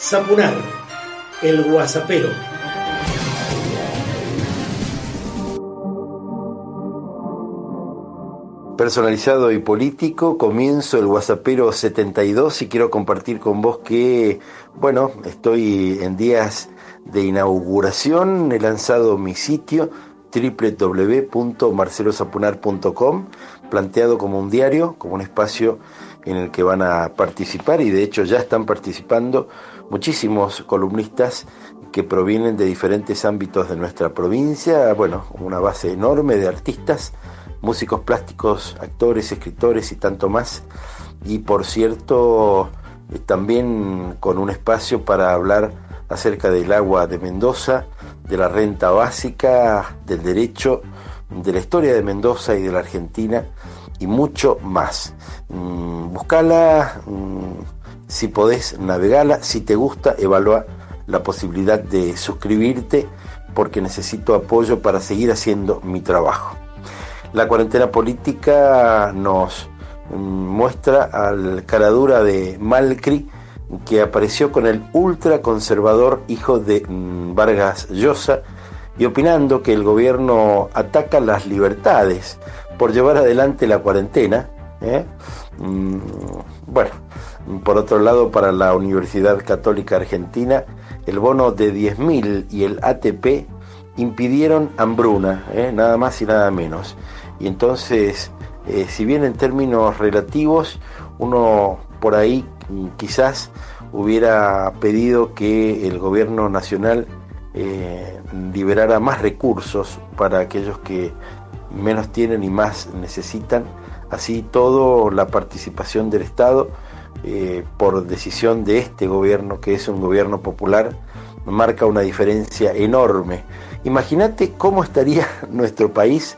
Zapunar, el guasapero. Personalizado y político, comienzo el WhatsAppero 72 y quiero compartir con vos que, bueno, estoy en días de inauguración, he lanzado mi sitio www.marcelosapunar.com, planteado como un diario, como un espacio en el que van a participar y de hecho ya están participando muchísimos columnistas que provienen de diferentes ámbitos de nuestra provincia, bueno, una base enorme de artistas, músicos plásticos, actores, escritores y tanto más. Y por cierto, eh, también con un espacio para hablar acerca del agua de Mendoza, de la renta básica, del derecho, de la historia de Mendoza y de la Argentina y mucho más. Mm, buscala, mm, si podés, navegala, si te gusta, evalúa la posibilidad de suscribirte porque necesito apoyo para seguir haciendo mi trabajo. La cuarentena política nos mm, muestra al caradura de Malcri que apareció con el ultraconservador hijo de Vargas Llosa y opinando que el gobierno ataca las libertades por llevar adelante la cuarentena. ¿Eh? Mm, bueno, por otro lado, para la Universidad Católica Argentina, el bono de 10.000 y el ATP impidieron hambruna, ¿eh? nada más y nada menos. Y entonces, eh, si bien en términos relativos, uno por ahí quizás hubiera pedido que el gobierno nacional liberara más recursos para aquellos que menos tienen y más necesitan. Así todo, la participación del Estado, eh, por decisión de este gobierno, que es un gobierno popular, marca una diferencia enorme. Imagínate cómo estaría nuestro país,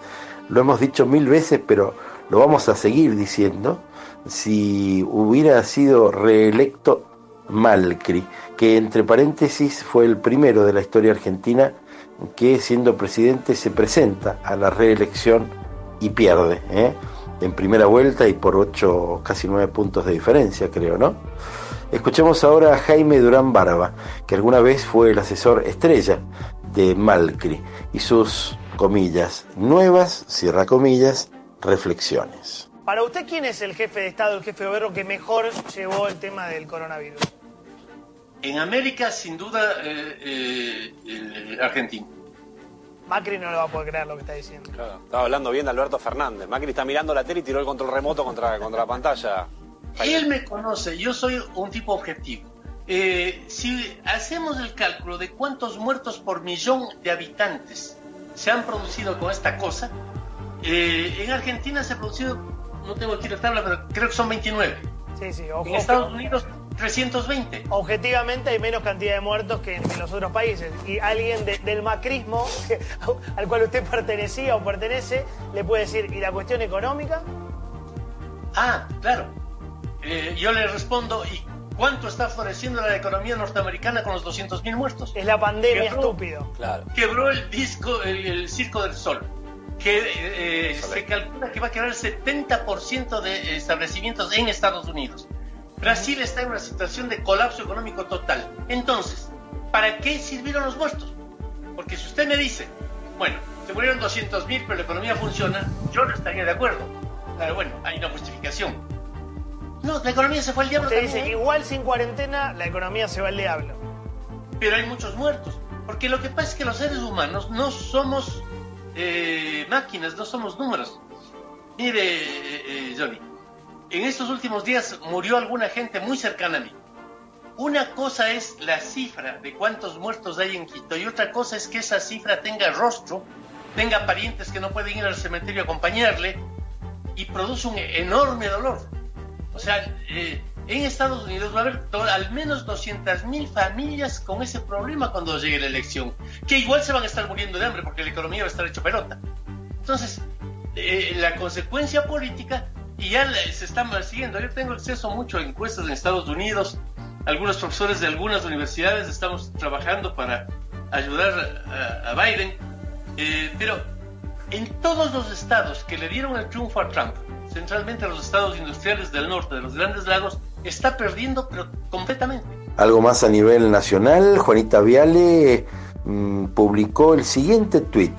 lo hemos dicho mil veces, pero lo vamos a seguir diciendo, si hubiera sido reelecto Malcri, que entre paréntesis fue el primero de la historia argentina que siendo presidente se presenta a la reelección y pierde, ¿eh? en primera vuelta y por ocho, casi nueve puntos de diferencia, creo, ¿no? Escuchemos ahora a Jaime Durán Barba, que alguna vez fue el asesor estrella de Malcri, y sus comillas, nuevas, cierra comillas, reflexiones. Para usted, ¿quién es el jefe de Estado, el jefe de gobierno que mejor llevó el tema del coronavirus? En América, sin duda, eh, eh, el argentino. Macri no le va a poder creer lo que está diciendo. Claro, estaba hablando bien de Alberto Fernández. Macri está mirando la tele y tiró el control remoto contra, contra la pantalla. Él me conoce, yo soy un tipo objetivo. Eh, si hacemos el cálculo de cuántos muertos por millón de habitantes se han producido con esta cosa, en Argentina se ha producido, no tengo aquí la tabla, pero creo que son 29. Sí, sí, ojo, En Estados Unidos 320. Objetivamente hay menos cantidad de muertos que en, los otros países. Y alguien del macrismo al cual usted pertenecía o pertenece le puede decir, ¿y la cuestión económica? Ah, claro. Eh, yo le respondo, ¿y cuánto está floreciendo la economía norteamericana con los 200.000 muertos? Es la pandemia, estúpido. Claro. Quebró el disco, el, Circo del Sol. Que eh, se calcula que va a quebrar el 70% de establecimientos en Estados Unidos. Brasil está en una situación de colapso económico total. Entonces, ¿para qué sirvieron los muertos? Porque si usted me dice, bueno, se murieron 200 mil, pero la economía funciona, yo no estaría de acuerdo. Claro, bueno, hay una justificación. No, la economía se fue al diablo. Usted dice, igual sin cuarentena, la economía se va al diablo. Pero hay muchos muertos. Porque lo que pasa es que los seres humanos no somos eh, máquinas, no somos números. Mire, eh, eh, Johnny, en estos últimos días murió alguna gente muy cercana a mí. Una cosa es la cifra de cuántos muertos hay en Quito y otra cosa es que esa cifra tenga rostro, tenga parientes que no pueden ir al cementerio a acompañarle y produce un enorme dolor. O sea, eh, en Estados Unidos va a haber al menos 200.000 familias con ese problema cuando llegue la elección, que igual se van a estar muriendo de hambre porque la economía va a estar hecho pelota. Entonces, eh, la consecuencia política y ya se están siguiendo. Yo tengo acceso mucho a encuestas en Estados Unidos. Algunos profesores de algunas universidades estamos trabajando para ayudar a, Biden. Eh, pero en todos los estados que le dieron el triunfo a Trump, centralmente los estados industriales del norte, de los grandes lagos, está perdiendo pero completamente. Algo más a nivel nacional, Juanita Viale mm, publicó el siguiente tuit.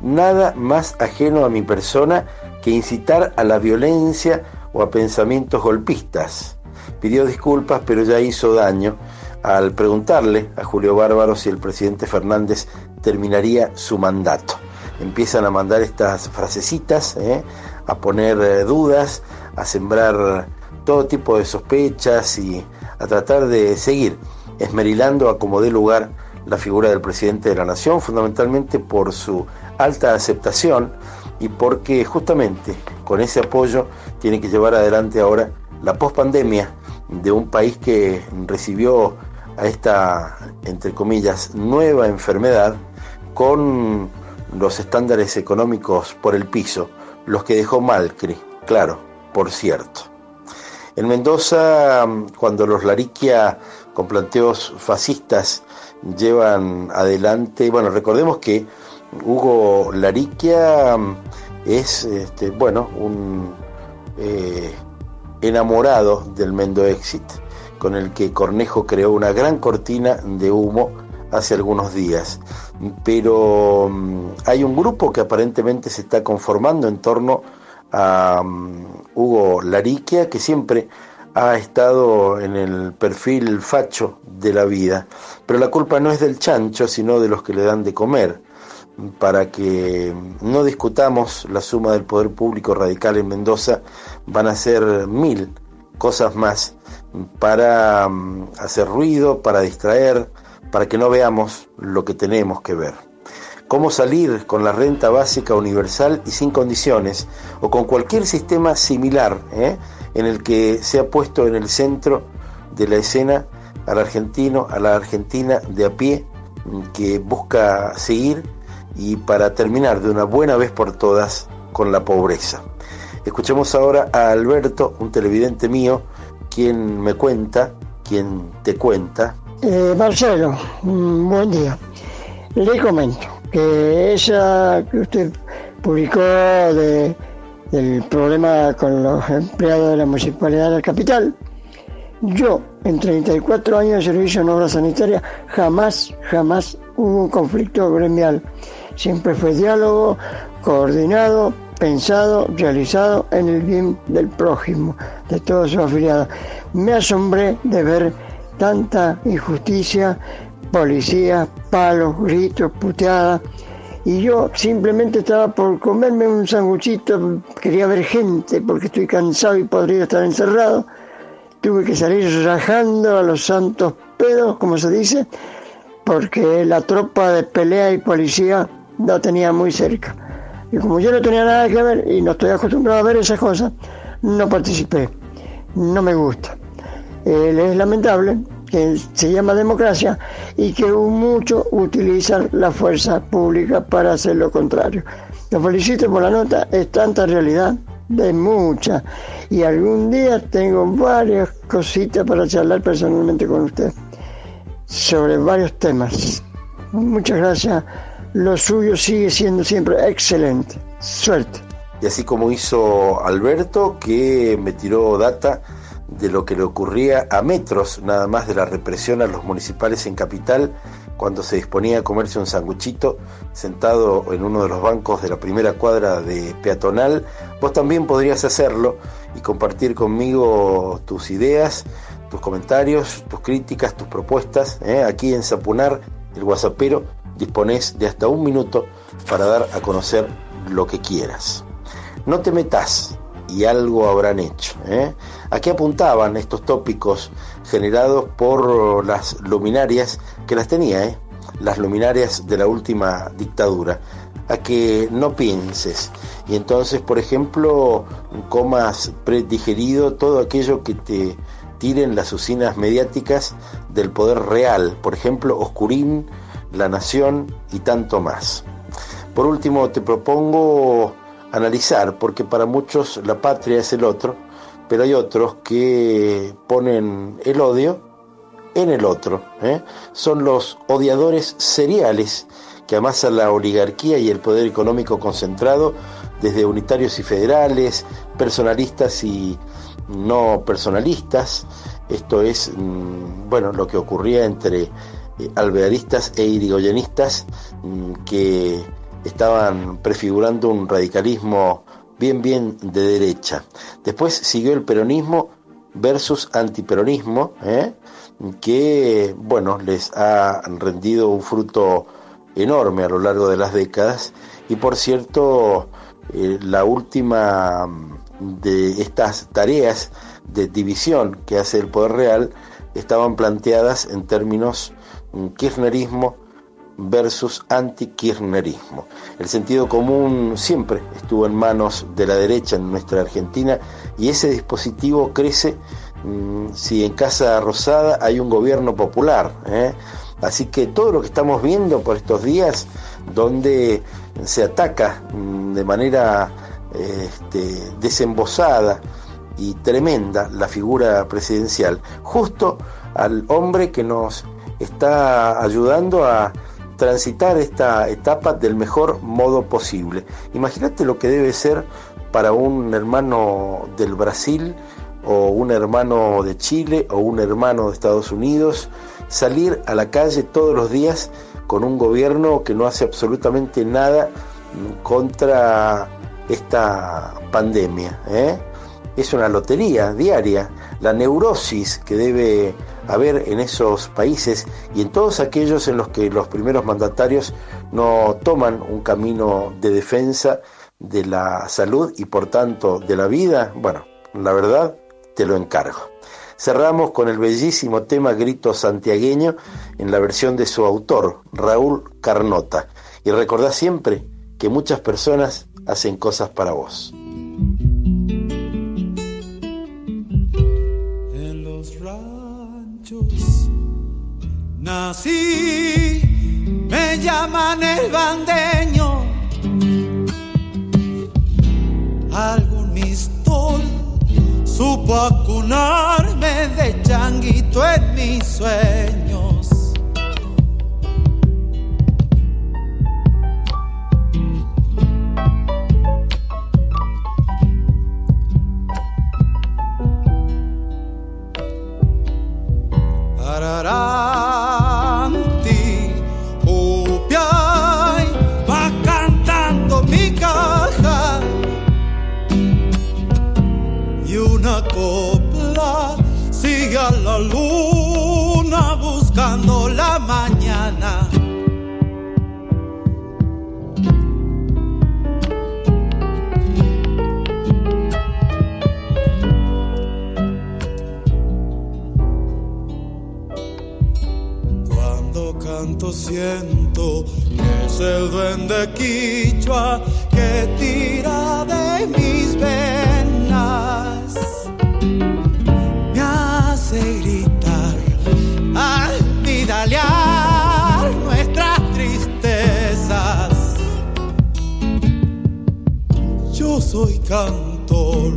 Nada más ajeno a mi persona que incitar a la violencia o a pensamientos golpistas. Pidió disculpas, pero ya hizo daño al preguntarle a Julio Bárbaro si el presidente Fernández terminaría su mandato. Empiezan a mandar estas frasecitas, ¿eh? a poner eh, dudas, a sembrar todo tipo de sospechas y a tratar de seguir esmerilando a como dé lugar la figura del presidente de la nación, fundamentalmente por su alta aceptación y porque justamente con ese apoyo tiene que llevar adelante ahora la pospandemia de un país que recibió a esta, entre comillas, nueva enfermedad con los estándares económicos por el piso, los que dejó Malcri, claro, por cierto. En Mendoza, cuando los Lariquia con planteos fascistas llevan adelante, bueno, recordemos que Hugo Lariquia es, este, bueno, un eh, enamorado del Mendo Exit, con el que Cornejo creó una gran cortina de humo hace algunos días. Pero mm, hay un grupo que aparentemente se está conformando en torno a mm, Hugo Lariquia, que siempre ha estado en el perfil facho de la vida. Pero la culpa no es del chancho, sino de los que le dan de comer para que no discutamos la suma del poder público radical en Mendoza, van a ser mil cosas más para mm, hacer ruido, para distraer, para que no veamos lo que tenemos que ver. Cómo salir con la renta básica universal y sin condiciones, o con cualquier sistema similar, ¿eh? en el que se ha puesto en el centro de la escena al argentino, a la argentina de a pie, que busca seguir y para terminar de una buena vez por todas con la pobreza. Escuchemos ahora a Alberto, un televidente mío, quien me cuenta, quien te cuenta. Eh, Marcelo, buen día. Le comento que esa que usted publicó de, del problema con los empleados de la Municipalidad de la Capital, yo en 34 años de servicio en obra sanitaria jamás, jamás hubo un conflicto gremial Siempre fue diálogo coordinado, pensado, realizado en el bien del prójimo, de todos sus afiliados. Me asombré de ver tanta injusticia, policía, palos, gritos, puteadas. Y yo simplemente estaba por comerme un sanguchito, quería ver gente porque estoy cansado y podría estar encerrado. Tuve que salir rajando a los santos pedos, como se dice, porque la tropa de pelea y policía lo tenía muy cerca. Y como yo no tenía nada que ver y no estoy acostumbrado a ver esas cosas, no participé. No me gusta. es lamentable que se llama democracia y que muchos utilizan la fuerza pública para hacer lo contrario. Lo felicito por la nota, es tanta realidad, de mucha. Y algún día tengo varias cositas para charlar personalmente con usted sobre varios temas. Muchas gracias lo suyo sigue siendo siempre excelente. Suerte. Y así como hizo Alberto, que me tiró data de lo que le ocurría a metros nada más de la represión a los municipales en Capital cuando se disponía a comerse un sanguchito sentado en uno de los bancos de la primera cuadra de peatonal, vos también podrías hacerlo y compartir conmigo tus ideas, tus comentarios, tus críticas, tus propuestas, ¿eh? aquí en Zapunar, el Guasapero, dispones de hasta un minuto para dar a conocer lo que quieras. No te metas y algo habrán hecho. ¿eh? Aquí apuntaban estos tópicos generados por las luminarias, que las tenía, ¿eh? las luminarias de la última dictadura, a que no pienses y entonces, por ejemplo, comas predigerido todo aquello que te tiren las usinas mediáticas del poder real, por ejemplo, Oscurín, la Nación y tanto más. Por último, te propongo analizar, porque para muchos la patria es el otro, pero hay otros que ponen el odio en el otro. ¿eh? Son los odiadores seriales que amasan la oligarquía y el poder económico concentrado desde unitarios y federales, personalistas y no personalistas, Esto es, mm, bueno, lo que ocurría entre eh, alvearistas e irigoyenistas mm, que estaban prefigurando un radicalismo bien, bien de derecha. Después siguió el peronismo versus antiperonismo, ¿eh? que, bueno, les ha rendido un fruto enorme a lo largo de las décadas. Y por cierto, eh, la última mm, de estas tareas de división que hace el Poder Real estaban planteadas en términos mm, kirchnerismo versus anti-kirchnerismo. El sentido común siempre estuvo en manos de la derecha en nuestra Argentina y ese dispositivo crece mm, si en Casa Rosada hay un gobierno popular. ¿eh? Así que todo lo que estamos viendo por estos días, donde se ataca mm, de manera este, desembosada y tremenda la figura presidencial, justo al hombre que nos está ayudando a transitar esta etapa del mejor modo posible. Imagínate lo que debe ser para un hermano del Brasil o un hermano de Chile o un hermano de Estados Unidos salir a la calle todos los días con un gobierno que no hace absolutamente nada contra esta pandemia. ¿eh? Es una lotería diaria, la neurosis que debe haber en esos países y en todos aquellos en los que los primeros mandatarios no toman un camino de defensa de la salud y por tanto de la vida, bueno, la verdad te lo encargo. Cerramos con el bellísimo tema Grito Santiagueño en la versión de su autor, Raúl Carnota. Y recordá siempre que muchas personas hacen cosas para vos. Nací, me llaman el bandeño. Algún mistol supo acunarme de changuito en mis sueños. Cuando canto siento que es el duende quichua que tira de mis venas. Me hace gritar, olvidalear nuestras tristezas. Yo soy cantor,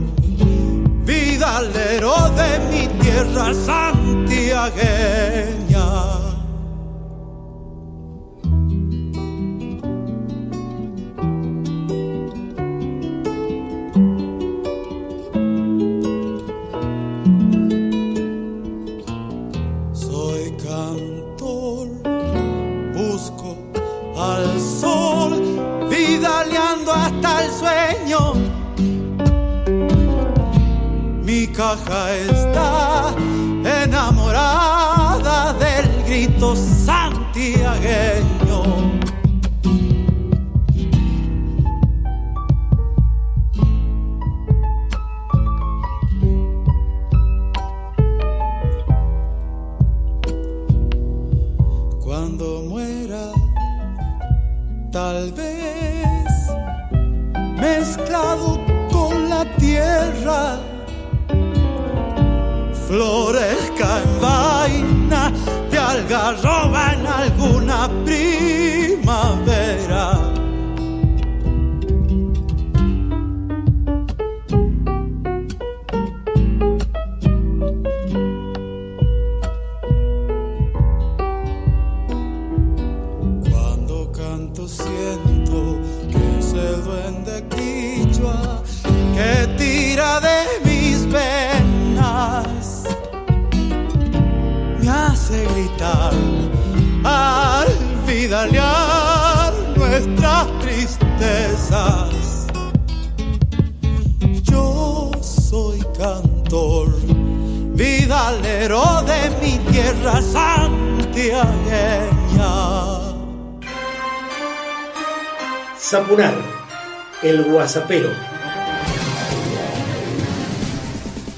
vidalero de mi tierra santiagueña. Grito santiagueño. Cuando muera, tal vez mezclado con la tierra, florezca en algarroba en vidalero de mi tierra santiagueña. Zapunar, el guasapero.